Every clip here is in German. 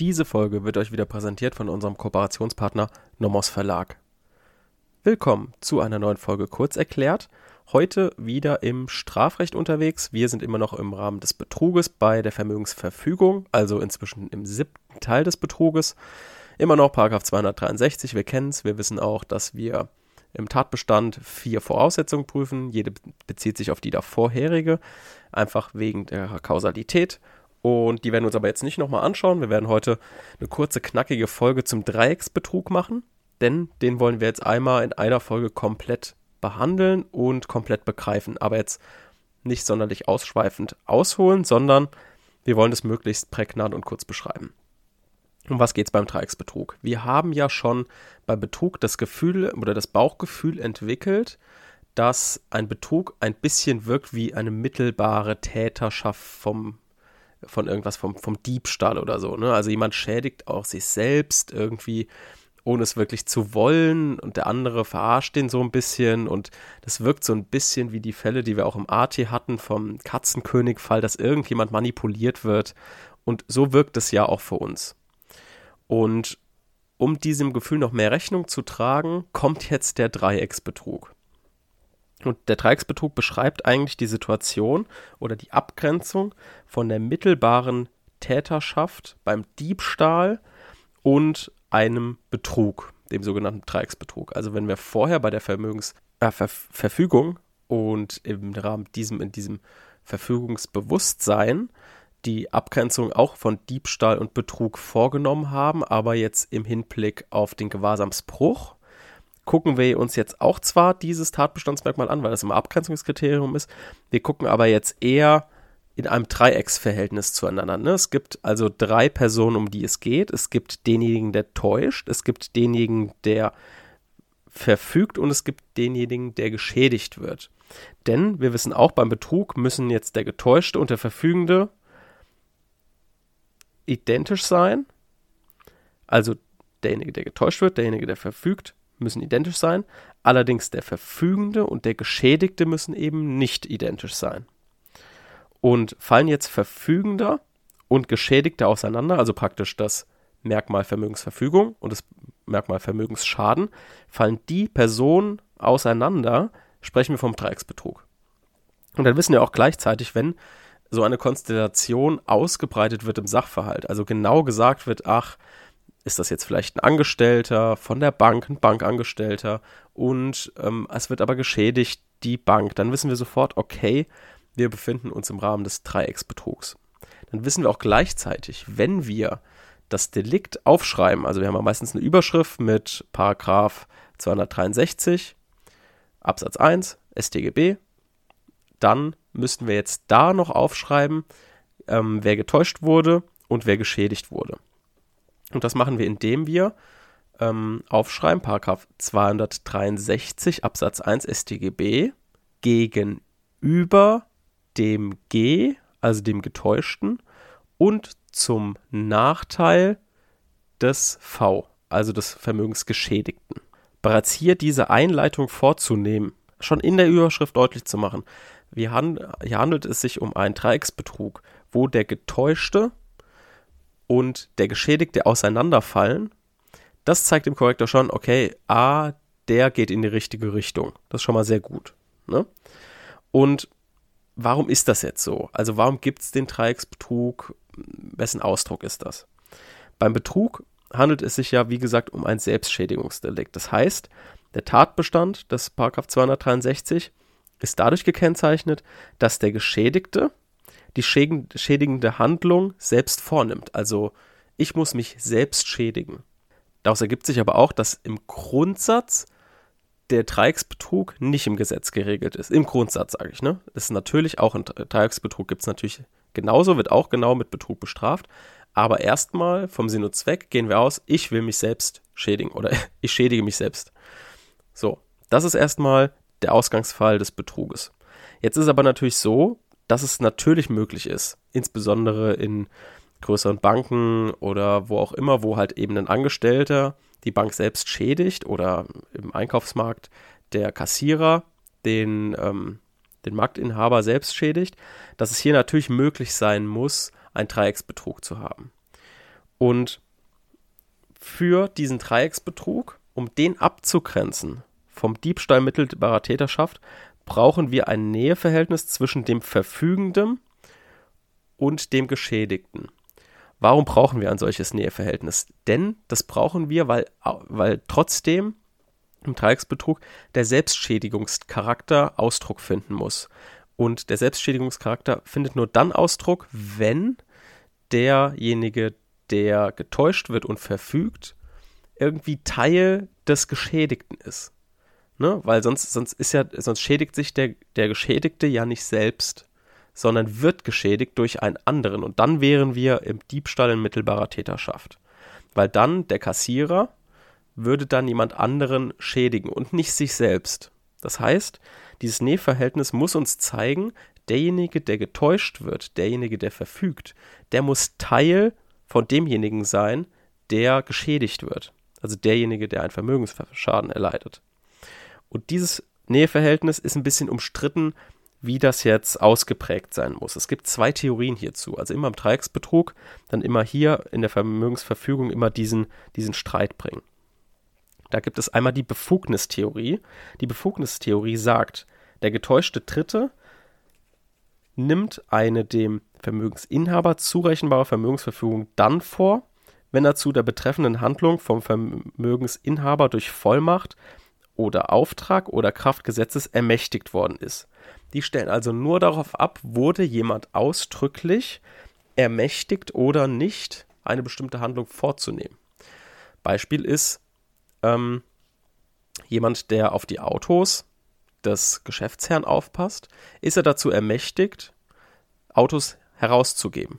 diese Folge wird euch wieder präsentiert von unserem Kooperationspartner Nomos Verlag. Willkommen zu einer neuen Folge Kurz erklärt. Heute wieder im Strafrecht unterwegs. Wir sind immer noch im Rahmen des Betruges bei der Vermögensverfügung, also inzwischen im siebten Teil des Betruges. Immer noch Paragraph 263, wir kennen es. Wir wissen auch, dass wir im Tatbestand vier Voraussetzungen prüfen. Jede bezieht sich auf die davorherige, einfach wegen der Kausalität. Und die werden wir uns aber jetzt nicht nochmal anschauen. Wir werden heute eine kurze, knackige Folge zum Dreiecksbetrug machen, denn den wollen wir jetzt einmal in einer Folge komplett behandeln und komplett begreifen. Aber jetzt nicht sonderlich ausschweifend ausholen, sondern wir wollen es möglichst prägnant und kurz beschreiben. Um was geht es beim Dreiecksbetrug? Wir haben ja schon beim Betrug das Gefühl oder das Bauchgefühl entwickelt, dass ein Betrug ein bisschen wirkt wie eine mittelbare Täterschaft vom von irgendwas vom, vom Diebstahl oder so. Ne? Also jemand schädigt auch sich selbst irgendwie, ohne es wirklich zu wollen und der andere verarscht den so ein bisschen und das wirkt so ein bisschen wie die Fälle, die wir auch im AT hatten vom Katzenkönig-Fall, dass irgendjemand manipuliert wird und so wirkt es ja auch für uns. Und um diesem Gefühl noch mehr Rechnung zu tragen, kommt jetzt der Dreiecksbetrug. Und der Dreiecksbetrug beschreibt eigentlich die Situation oder die Abgrenzung von der mittelbaren Täterschaft beim Diebstahl und einem Betrug, dem sogenannten Dreiecksbetrug. Also wenn wir vorher bei der Vermögens äh, und im Rahmen diesem in diesem Verfügungsbewusstsein die Abgrenzung auch von Diebstahl und Betrug vorgenommen haben, aber jetzt im Hinblick auf den Gewahrsamsbruch gucken wir uns jetzt auch zwar dieses Tatbestandsmerkmal an, weil das immer Abgrenzungskriterium ist, wir gucken aber jetzt eher in einem Dreiecksverhältnis zueinander. Ne? Es gibt also drei Personen, um die es geht. Es gibt denjenigen, der täuscht, es gibt denjenigen, der verfügt und es gibt denjenigen, der geschädigt wird. Denn wir wissen auch, beim Betrug müssen jetzt der Getäuschte und der Verfügende identisch sein. Also derjenige, der getäuscht wird, derjenige, der verfügt, müssen identisch sein. Allerdings der Verfügende und der Geschädigte müssen eben nicht identisch sein. Und fallen jetzt Verfügender und Geschädigte auseinander, also praktisch das Merkmal Vermögensverfügung und das Merkmal Vermögensschaden, fallen die Personen auseinander, sprechen wir vom Dreiecksbetrug. Und dann wissen wir auch gleichzeitig, wenn so eine Konstellation ausgebreitet wird im Sachverhalt, also genau gesagt wird, ach, ist das jetzt vielleicht ein Angestellter von der Bank, ein Bankangestellter und ähm, es wird aber geschädigt die Bank, dann wissen wir sofort, okay, wir befinden uns im Rahmen des Dreiecksbetrugs. Dann wissen wir auch gleichzeitig, wenn wir das Delikt aufschreiben, also wir haben ja meistens eine Überschrift mit Paragraph 263 Absatz 1 StGB, dann müssten wir jetzt da noch aufschreiben, ähm, wer getäuscht wurde und wer geschädigt wurde. Und das machen wir, indem wir ähm, aufschreiben, Paragraph 263 Absatz 1 StGB gegenüber dem G, also dem Getäuschten, und zum Nachteil des V, also des Vermögensgeschädigten. Bereits hier diese Einleitung vorzunehmen, schon in der Überschrift deutlich zu machen, hier handelt es sich um einen Dreiecksbetrug, wo der Getäuschte und der Geschädigte auseinanderfallen, das zeigt dem Korrektor schon, okay, A, der geht in die richtige Richtung. Das ist schon mal sehr gut. Ne? Und warum ist das jetzt so? Also warum gibt es den Dreiecksbetrug? Wessen Ausdruck ist das? Beim Betrug handelt es sich ja, wie gesagt, um ein Selbstschädigungsdelikt. Das heißt, der Tatbestand des 263 ist dadurch gekennzeichnet, dass der Geschädigte die schädigende Handlung selbst vornimmt. Also ich muss mich selbst schädigen. Daraus ergibt sich aber auch, dass im Grundsatz der Dreiecksbetrug nicht im Gesetz geregelt ist. Im Grundsatz sage ich, ne? Das ist natürlich auch ein Dreiecksbetrug gibt es natürlich genauso, wird auch genau mit Betrug bestraft. Aber erstmal vom Sinn und Zweck gehen wir aus, ich will mich selbst schädigen oder ich schädige mich selbst. So, das ist erstmal der Ausgangsfall des Betruges. Jetzt ist aber natürlich so, dass es natürlich möglich ist, insbesondere in größeren Banken oder wo auch immer, wo halt eben ein Angestellter die Bank selbst schädigt oder im Einkaufsmarkt der Kassierer den, ähm, den Marktinhaber selbst schädigt, dass es hier natürlich möglich sein muss, einen Dreiecksbetrug zu haben. Und für diesen Dreiecksbetrug, um den abzugrenzen vom Diebstahl mittelbarer Täterschaft, brauchen wir ein Näheverhältnis zwischen dem Verfügenden und dem Geschädigten. Warum brauchen wir ein solches Näheverhältnis? Denn das brauchen wir, weil, weil trotzdem im Dreiecksbetrug der Selbstschädigungscharakter Ausdruck finden muss. Und der Selbstschädigungscharakter findet nur dann Ausdruck, wenn derjenige, der getäuscht wird und verfügt, irgendwie Teil des Geschädigten ist. Ne? Weil sonst, sonst ist ja, sonst schädigt sich der, der Geschädigte ja nicht selbst, sondern wird geschädigt durch einen anderen. Und dann wären wir im Diebstahl in mittelbarer Täterschaft. Weil dann der Kassierer würde dann jemand anderen schädigen und nicht sich selbst. Das heißt, dieses Nähverhältnis muss uns zeigen, derjenige, der getäuscht wird, derjenige, der verfügt, der muss Teil von demjenigen sein, der geschädigt wird. Also derjenige, der einen Vermögensschaden erleidet. Und dieses Näheverhältnis ist ein bisschen umstritten, wie das jetzt ausgeprägt sein muss. Es gibt zwei Theorien hierzu. Also immer im Dreiecksbetrug, dann immer hier in der Vermögensverfügung immer diesen, diesen Streit bringen. Da gibt es einmal die Befugnistheorie. Die Befugnistheorie sagt, der getäuschte Dritte nimmt eine dem Vermögensinhaber zurechenbare Vermögensverfügung dann vor, wenn er zu der betreffenden Handlung vom Vermögensinhaber durch Vollmacht oder Auftrag oder Kraft Gesetzes ermächtigt worden ist. Die stellen also nur darauf ab, wurde jemand ausdrücklich ermächtigt oder nicht, eine bestimmte Handlung vorzunehmen. Beispiel ist ähm, jemand, der auf die Autos des Geschäftsherrn aufpasst, ist er dazu ermächtigt, Autos herauszugeben.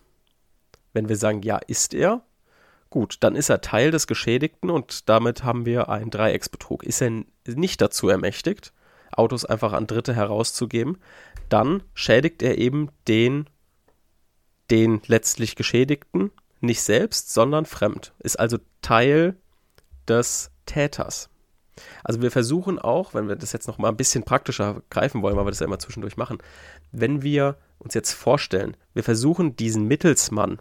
Wenn wir sagen, ja, ist er, gut, dann ist er Teil des Geschädigten und damit haben wir einen Dreiecksbetrug. Ist er nicht dazu ermächtigt, Autos einfach an Dritte herauszugeben, dann schädigt er eben den, den letztlich Geschädigten nicht selbst, sondern fremd. Ist also Teil des Täters. Also wir versuchen auch, wenn wir das jetzt noch mal ein bisschen praktischer greifen wollen, weil wir das ja immer zwischendurch machen, wenn wir uns jetzt vorstellen, wir versuchen diesen Mittelsmann,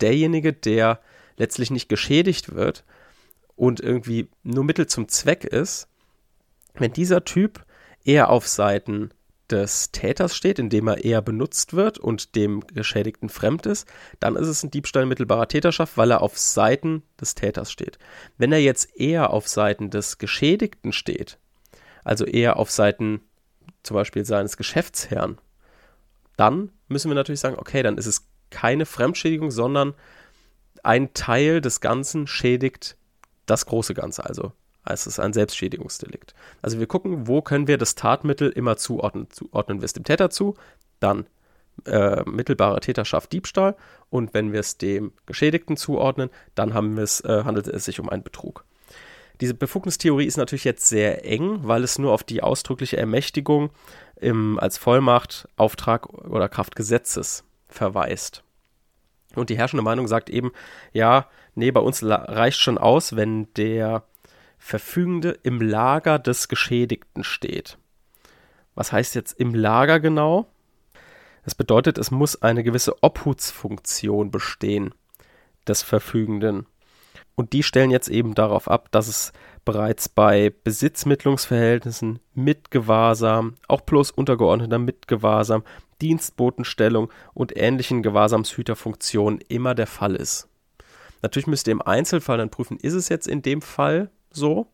derjenige, der letztlich nicht geschädigt wird und irgendwie nur Mittel zum Zweck ist, wenn dieser Typ eher auf Seiten des Täters steht, indem er eher benutzt wird und dem Geschädigten fremd ist, dann ist es ein Diebstahl mittelbarer Täterschaft, weil er auf Seiten des Täters steht. Wenn er jetzt eher auf Seiten des Geschädigten steht, also eher auf Seiten zum Beispiel seines Geschäftsherrn, dann müssen wir natürlich sagen, okay, dann ist es keine Fremdschädigung, sondern ein Teil des Ganzen schädigt das große Ganze, also es ist ein Selbstschädigungsdelikt. Also wir gucken, wo können wir das Tatmittel immer zuordnen. Zuordnen wir es dem Täter zu, dann äh, mittelbare Täterschaft Diebstahl und wenn wir es dem Geschädigten zuordnen, dann haben äh, handelt es sich um einen Betrug. Diese Befugnistheorie ist natürlich jetzt sehr eng, weil es nur auf die ausdrückliche Ermächtigung im, als Vollmacht, Auftrag oder Kraft Gesetzes verweist. Und die herrschende Meinung sagt eben, ja, nee, bei uns reicht schon aus, wenn der Verfügende im Lager des Geschädigten steht. Was heißt jetzt im Lager genau? Das bedeutet, es muss eine gewisse Obhutsfunktion bestehen des Verfügenden. Und die stellen jetzt eben darauf ab, dass es bereits bei Besitzmittlungsverhältnissen mit Gewahrsam, auch bloß untergeordneter Mitgewahrsam, Dienstbotenstellung und ähnlichen Gewahrsamshüterfunktionen immer der Fall ist. Natürlich müsst ihr im Einzelfall dann prüfen, ist es jetzt in dem Fall so.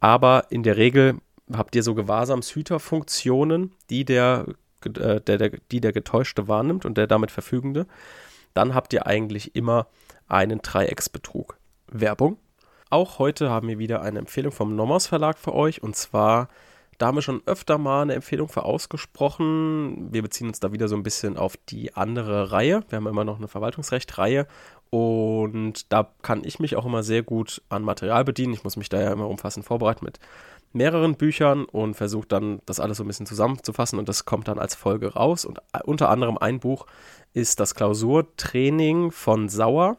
Aber in der Regel habt ihr so Gewahrsamshüterfunktionen, die der, äh, der, der, die der Getäuschte wahrnimmt und der damit Verfügende. Dann habt ihr eigentlich immer einen Dreiecksbetrug. Werbung. Auch heute haben wir wieder eine Empfehlung vom Nomos Verlag für euch und zwar da haben wir schon öfter mal eine Empfehlung für ausgesprochen. Wir beziehen uns da wieder so ein bisschen auf die andere Reihe. Wir haben immer noch eine Verwaltungsrecht-Reihe und da kann ich mich auch immer sehr gut an Material bedienen. Ich muss mich da ja immer umfassend vorbereiten mit mehreren Büchern und versuche dann das alles so ein bisschen zusammenzufassen und das kommt dann als Folge raus. Und unter anderem ein Buch ist das Klausurtraining von Sauer,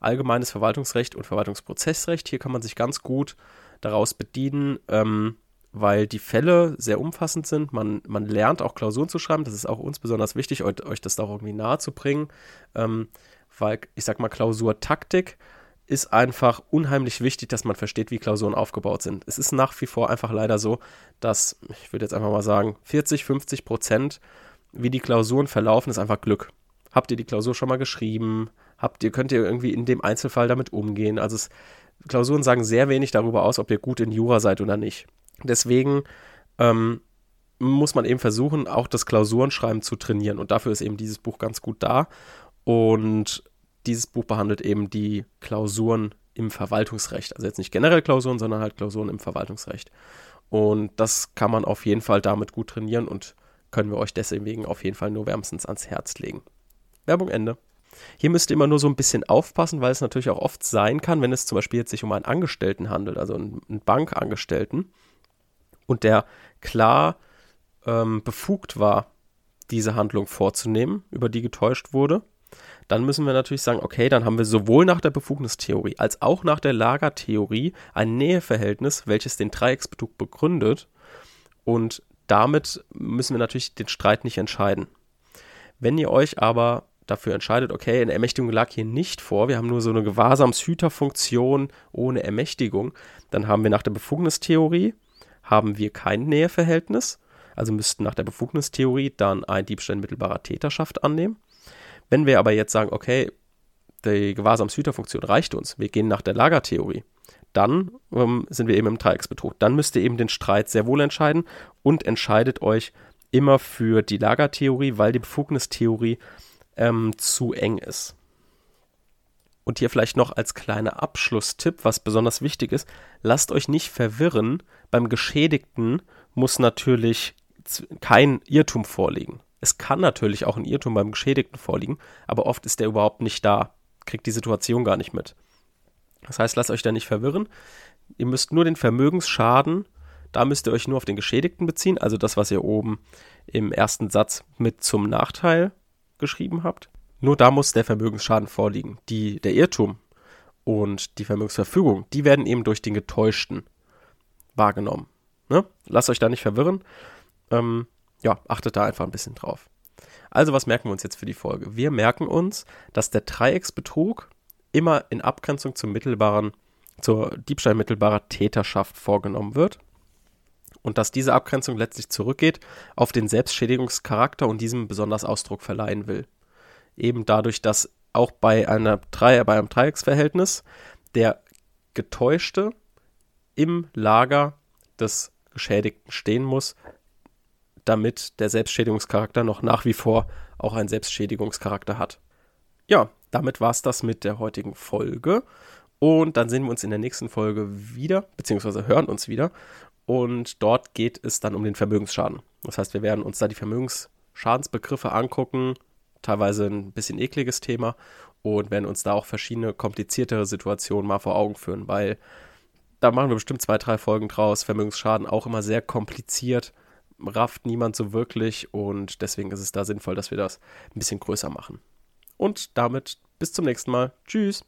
Allgemeines Verwaltungsrecht und Verwaltungsprozessrecht. Hier kann man sich ganz gut daraus bedienen. Ähm, weil die Fälle sehr umfassend sind. Man, man lernt auch Klausuren zu schreiben. Das ist auch uns besonders wichtig, euch, euch das da auch irgendwie nahe zu bringen. Ähm, weil ich sag mal, Klausurtaktik ist einfach unheimlich wichtig, dass man versteht, wie Klausuren aufgebaut sind. Es ist nach wie vor einfach leider so, dass, ich würde jetzt einfach mal sagen, 40, 50 Prozent, wie die Klausuren verlaufen, ist einfach Glück. Habt ihr die Klausur schon mal geschrieben? Habt ihr, könnt ihr irgendwie in dem Einzelfall damit umgehen? Also es, Klausuren sagen sehr wenig darüber aus, ob ihr gut in Jura seid oder nicht. Deswegen ähm, muss man eben versuchen, auch das Klausurenschreiben zu trainieren. Und dafür ist eben dieses Buch ganz gut da. Und dieses Buch behandelt eben die Klausuren im Verwaltungsrecht. Also jetzt nicht generell Klausuren, sondern halt Klausuren im Verwaltungsrecht. Und das kann man auf jeden Fall damit gut trainieren und können wir euch deswegen auf jeden Fall nur wärmstens ans Herz legen. Werbung Ende. Hier müsst ihr immer nur so ein bisschen aufpassen, weil es natürlich auch oft sein kann, wenn es zum Beispiel jetzt sich um einen Angestellten handelt, also einen Bankangestellten, und der klar ähm, befugt war, diese Handlung vorzunehmen, über die getäuscht wurde, dann müssen wir natürlich sagen, okay, dann haben wir sowohl nach der Befugnistheorie als auch nach der Lagertheorie ein Näheverhältnis, welches den Dreiecksbetrug begründet. Und damit müssen wir natürlich den Streit nicht entscheiden. Wenn ihr euch aber dafür entscheidet, okay, eine Ermächtigung lag hier nicht vor, wir haben nur so eine Gewahrsamshüterfunktion ohne Ermächtigung, dann haben wir nach der Befugnistheorie haben wir kein Näheverhältnis, also müssten nach der Befugnistheorie dann ein Diebstahl mittelbarer Täterschaft annehmen. Wenn wir aber jetzt sagen, okay, die Gewahrsamshüterfunktion reicht uns, wir gehen nach der Lagertheorie, dann ähm, sind wir eben im Dreiecksbetrug. Dann müsst ihr eben den Streit sehr wohl entscheiden und entscheidet euch immer für die Lagertheorie, weil die Befugnistheorie ähm, zu eng ist. Und hier vielleicht noch als kleiner Abschlusstipp, was besonders wichtig ist, lasst euch nicht verwirren, beim Geschädigten muss natürlich kein Irrtum vorliegen. Es kann natürlich auch ein Irrtum beim Geschädigten vorliegen, aber oft ist der überhaupt nicht da, kriegt die Situation gar nicht mit. Das heißt, lasst euch da nicht verwirren. Ihr müsst nur den Vermögensschaden, da müsst ihr euch nur auf den Geschädigten beziehen, also das, was ihr oben im ersten Satz mit zum Nachteil geschrieben habt. Nur da muss der Vermögensschaden vorliegen. Die, der Irrtum und die Vermögensverfügung, die werden eben durch den Getäuschten wahrgenommen. Ne? Lasst euch da nicht verwirren. Ähm, ja, achtet da einfach ein bisschen drauf. Also, was merken wir uns jetzt für die Folge? Wir merken uns, dass der Dreiecksbetrug immer in Abgrenzung zum mittelbaren, zur Diebstahl mittelbarer Täterschaft vorgenommen wird und dass diese Abgrenzung letztlich zurückgeht auf den Selbstschädigungscharakter und diesem besonders Ausdruck verleihen will. Eben dadurch, dass auch bei, einer bei einem Dreiecksverhältnis der Getäuschte im Lager des Geschädigten stehen muss, damit der Selbstschädigungscharakter noch nach wie vor auch einen Selbstschädigungscharakter hat. Ja, damit war es das mit der heutigen Folge. Und dann sehen wir uns in der nächsten Folge wieder, beziehungsweise hören uns wieder. Und dort geht es dann um den Vermögensschaden. Das heißt, wir werden uns da die Vermögensschadensbegriffe angucken, teilweise ein bisschen ekliges Thema und werden uns da auch verschiedene kompliziertere Situationen mal vor Augen führen, weil da machen wir bestimmt zwei, drei Folgen draus. Vermögensschaden auch immer sehr kompliziert, rafft niemand so wirklich und deswegen ist es da sinnvoll, dass wir das ein bisschen größer machen. Und damit bis zum nächsten Mal. Tschüss.